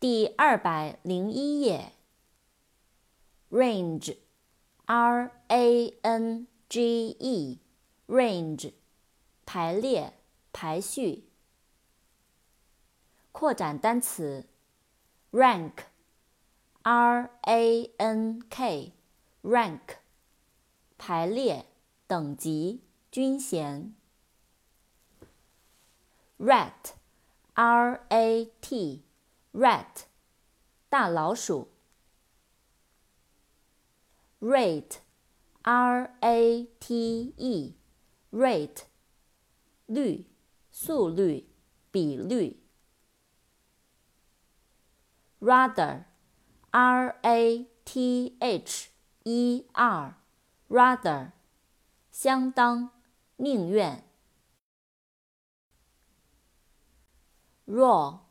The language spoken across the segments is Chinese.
第二百零一页。range，r a n g e，range，排列、排序。扩展单词，rank，r a n k，rank，排列、等级、军衔。rat，r a t rat，大老鼠。rate，r a t e，rate，率，速率，比率。rather，r a t h e r，rather，相当，宁愿。Raw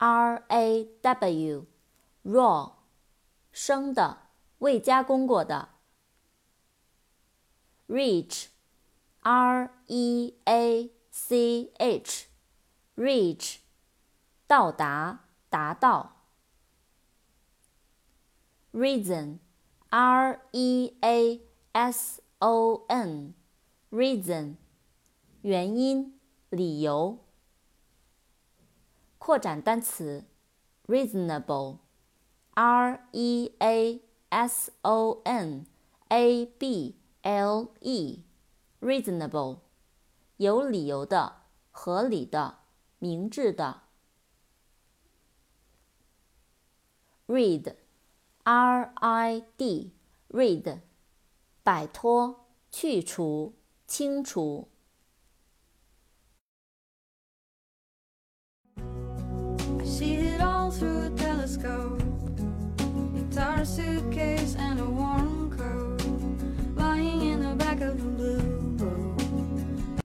R A W，raw，生的。未加工过的。reach，r e a c h，reach，到达，达到。reason，r e a s o n，reason，原因，理由。扩展单词，reasonable，r e a S O N A B L E，reasonable，有理由的、合理的、明智的。Rid，R I D，rid，摆脱、去除、清除。suitcase.